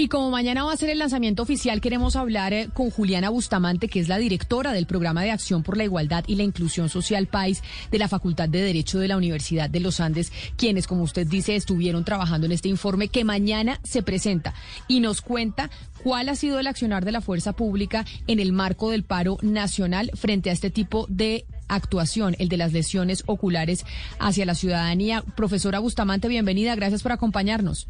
Y como mañana va a ser el lanzamiento oficial, queremos hablar eh, con Juliana Bustamante, que es la directora del Programa de Acción por la Igualdad y la Inclusión Social PAIS de la Facultad de Derecho de la Universidad de los Andes, quienes, como usted dice, estuvieron trabajando en este informe que mañana se presenta y nos cuenta cuál ha sido el accionar de la fuerza pública en el marco del paro nacional frente a este tipo de actuación, el de las lesiones oculares hacia la ciudadanía. Profesora Bustamante, bienvenida, gracias por acompañarnos.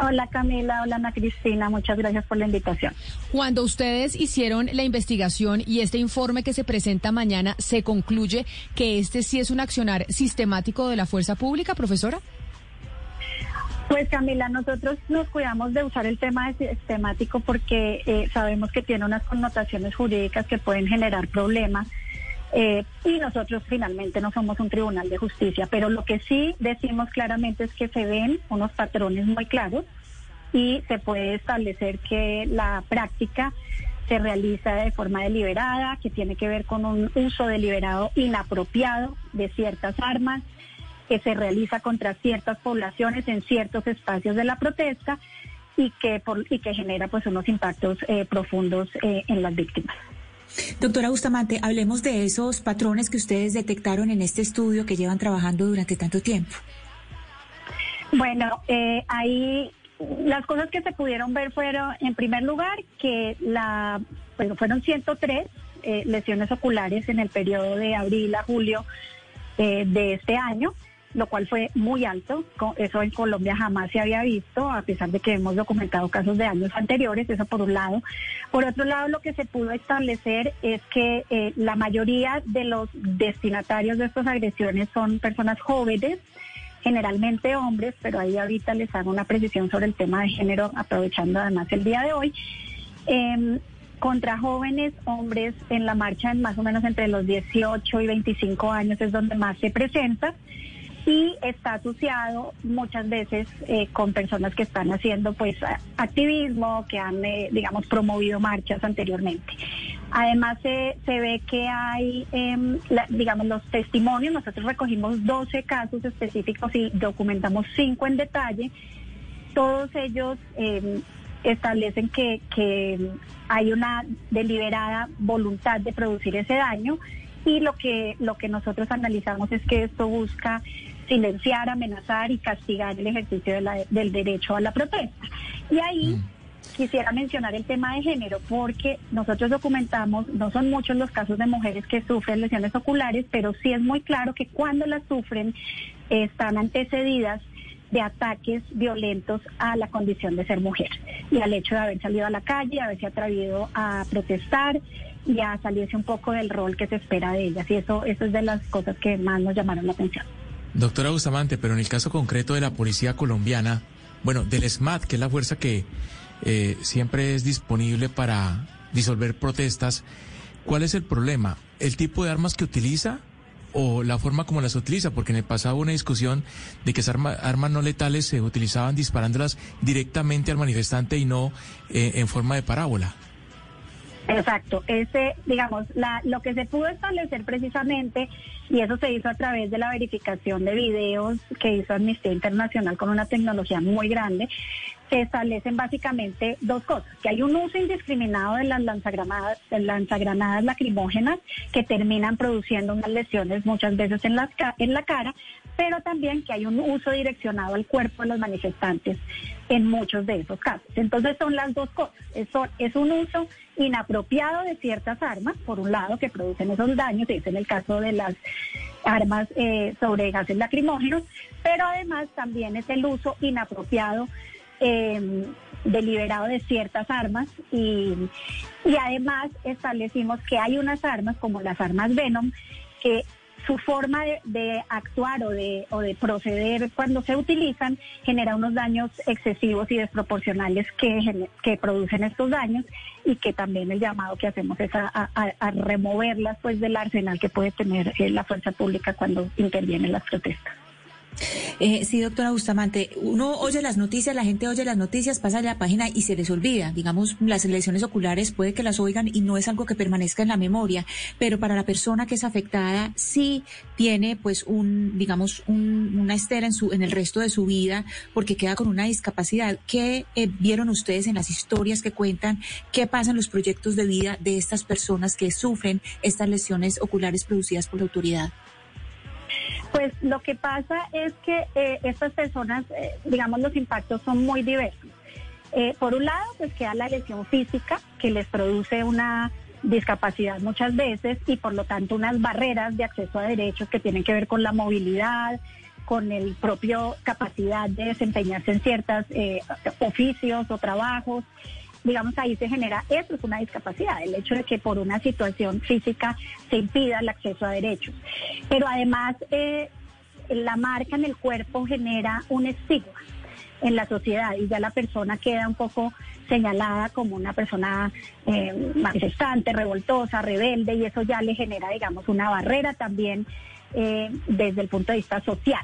Hola Camila, hola Ana Cristina, muchas gracias por la invitación. Cuando ustedes hicieron la investigación y este informe que se presenta mañana, ¿se concluye que este sí es un accionar sistemático de la fuerza pública, profesora? Pues Camila, nosotros nos cuidamos de usar el tema de sistemático porque eh, sabemos que tiene unas connotaciones jurídicas que pueden generar problemas eh, y nosotros finalmente no somos un tribunal de justicia, pero lo que sí decimos claramente es que se ven unos patrones muy claros y se puede establecer que la práctica se realiza de forma deliberada, que tiene que ver con un uso deliberado inapropiado de ciertas armas, que se realiza contra ciertas poblaciones en ciertos espacios de la protesta y que, por, y que genera pues unos impactos eh, profundos eh, en las víctimas. Doctora Bustamante, hablemos de esos patrones que ustedes detectaron en este estudio que llevan trabajando durante tanto tiempo. Bueno, eh, ahí las cosas que se pudieron ver fueron, en primer lugar, que la, bueno, fueron 103 eh, lesiones oculares en el periodo de abril a julio eh, de este año lo cual fue muy alto. Eso en Colombia jamás se había visto, a pesar de que hemos documentado casos de años anteriores, eso por un lado. Por otro lado, lo que se pudo establecer es que eh, la mayoría de los destinatarios de estas agresiones son personas jóvenes, generalmente hombres, pero ahí ahorita les hago una precisión sobre el tema de género, aprovechando además el día de hoy. Em, contra jóvenes hombres en la marcha más o menos entre los 18 y 25 años es donde más se presenta y está asociado muchas veces eh, con personas que están haciendo pues activismo, que han, eh, digamos, promovido marchas anteriormente. Además se, se ve que hay, em, digamos, los testimonios, nosotros recogimos 12 casos específicos y documentamos 5 en detalle. Todos ellos em, establecen que, que hay una deliberada voluntad de producir ese daño y lo que, lo que nosotros analizamos es que esto busca silenciar, amenazar y castigar el ejercicio del derecho a la protesta. Y ahí mm. quisiera mencionar el tema de género, porque nosotros documentamos, no son muchos los casos de mujeres que sufren lesiones oculares, pero sí es muy claro que cuando las sufren están antecedidas de ataques violentos a la condición de ser mujer y al hecho de haber salido a la calle, haberse atrevido a protestar y a salirse un poco del rol que se espera de ellas. Y eso, eso es de las cosas que más nos llamaron la atención. Doctora Bustamante, pero en el caso concreto de la policía colombiana, bueno, del SMAT, que es la fuerza que eh, siempre es disponible para disolver protestas, ¿cuál es el problema? ¿El tipo de armas que utiliza o la forma como las utiliza? Porque en el pasado hubo una discusión de que esas armas no letales se utilizaban disparándolas directamente al manifestante y no eh, en forma de parábola. Exacto, ese, digamos, la, lo que se pudo establecer precisamente, y eso se hizo a través de la verificación de videos que hizo Amnistía Internacional con una tecnología muy grande, se establecen básicamente dos cosas, que hay un uso indiscriminado de las lanzagranadas, lanzagranadas lacrimógenas que terminan produciendo unas lesiones muchas veces en, las, en la cara, pero también que hay un uso direccionado al cuerpo de los manifestantes en muchos de esos casos. Entonces son las dos cosas. Eso es un uso inapropiado de ciertas armas, por un lado, que producen esos daños, es en el caso de las armas eh, sobre gases lacrimógenos, pero además también es el uso inapropiado eh, deliberado de ciertas armas y, y además establecimos que hay unas armas como las armas Venom que su forma de, actuar o de, o de proceder cuando se utilizan genera unos daños excesivos y desproporcionales que, que producen estos daños y que también el llamado que hacemos es a, removerlas pues del arsenal que puede tener eh, la fuerza pública cuando intervienen las protestas. Eh, sí, doctora Bustamante, uno oye las noticias, la gente oye las noticias, pasa la página y se les olvida. Digamos, las lesiones oculares puede que las oigan y no es algo que permanezca en la memoria, pero para la persona que es afectada sí tiene pues un, digamos, una estera en, su, en el resto de su vida porque queda con una discapacidad. ¿Qué eh, vieron ustedes en las historias que cuentan? ¿Qué pasa en los proyectos de vida de estas personas que sufren estas lesiones oculares producidas por la autoridad? Pues lo que pasa es que eh, estas personas, eh, digamos, los impactos son muy diversos. Eh, por un lado, pues queda la lesión física que les produce una discapacidad muchas veces y por lo tanto unas barreras de acceso a derechos que tienen que ver con la movilidad, con el propio capacidad de desempeñarse en ciertos oficios o trabajos digamos, ahí se genera, eso es una discapacidad, el hecho de que por una situación física se impida el acceso a derechos. Pero además, eh, la marca en el cuerpo genera un estigma en la sociedad y ya la persona queda un poco señalada como una persona eh, manifestante, revoltosa, rebelde y eso ya le genera, digamos, una barrera también eh, desde el punto de vista social.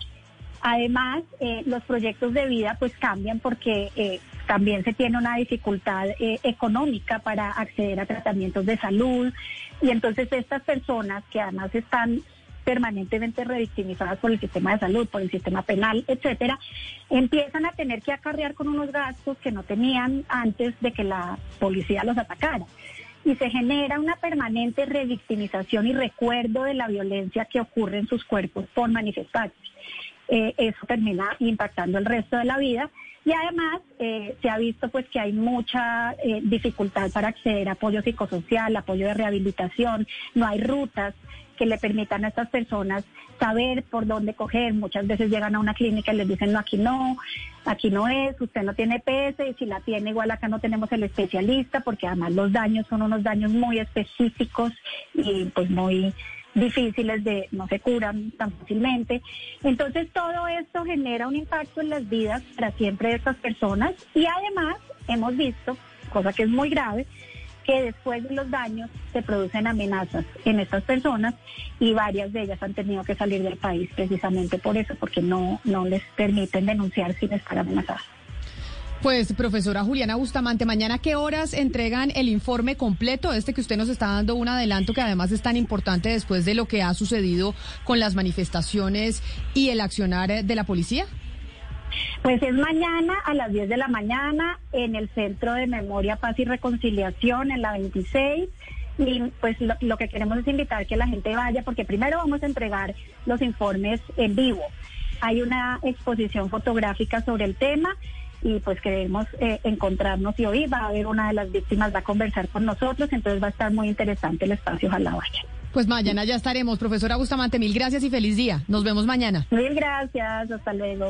Además, los proyectos de vida pues cambian porque también se tiene una dificultad eh, económica para acceder a tratamientos de salud y entonces estas personas que además están permanentemente revictimizadas por el sistema de salud, por el sistema penal, etcétera, empiezan a tener que acarrear con unos gastos que no tenían antes de que la policía los atacara. Y se genera una permanente revictimización y recuerdo de la violencia que ocurre en sus cuerpos por manifestarse. Eh, eso termina impactando el resto de la vida y además eh, se ha visto pues que hay mucha eh, dificultad para acceder a apoyo psicosocial, apoyo de rehabilitación, no hay rutas que le permitan a estas personas saber por dónde coger. Muchas veces llegan a una clínica y les dicen, no, aquí no, aquí no es, usted no tiene PS y si la tiene igual acá no tenemos el especialista porque además los daños son unos daños muy específicos y pues muy difíciles de no se curan tan fácilmente. Entonces todo esto genera un impacto en las vidas para siempre de estas personas y además hemos visto, cosa que es muy grave, que después de los daños se producen amenazas en estas personas y varias de ellas han tenido que salir del país precisamente por eso, porque no, no les permiten denunciar sin estar amenazadas. Pues, profesora Juliana Bustamante, mañana qué horas entregan el informe completo, este que usted nos está dando un adelanto que además es tan importante después de lo que ha sucedido con las manifestaciones y el accionar de la policía? Pues es mañana a las 10 de la mañana en el Centro de Memoria, Paz y Reconciliación en la 26 y pues lo, lo, que queremos es invitar que la gente vaya porque primero vamos a entregar los informes en vivo. Hay una exposición fotográfica sobre el tema y pues queremos eh, encontrarnos y hoy va a haber una de las víctimas, va a conversar con nosotros, entonces va a estar muy interesante el espacio, ojalá vaya. Pues mañana ya estaremos. Profesora Bustamante, mil gracias y feliz día. Nos vemos mañana. Mil gracias, hasta luego.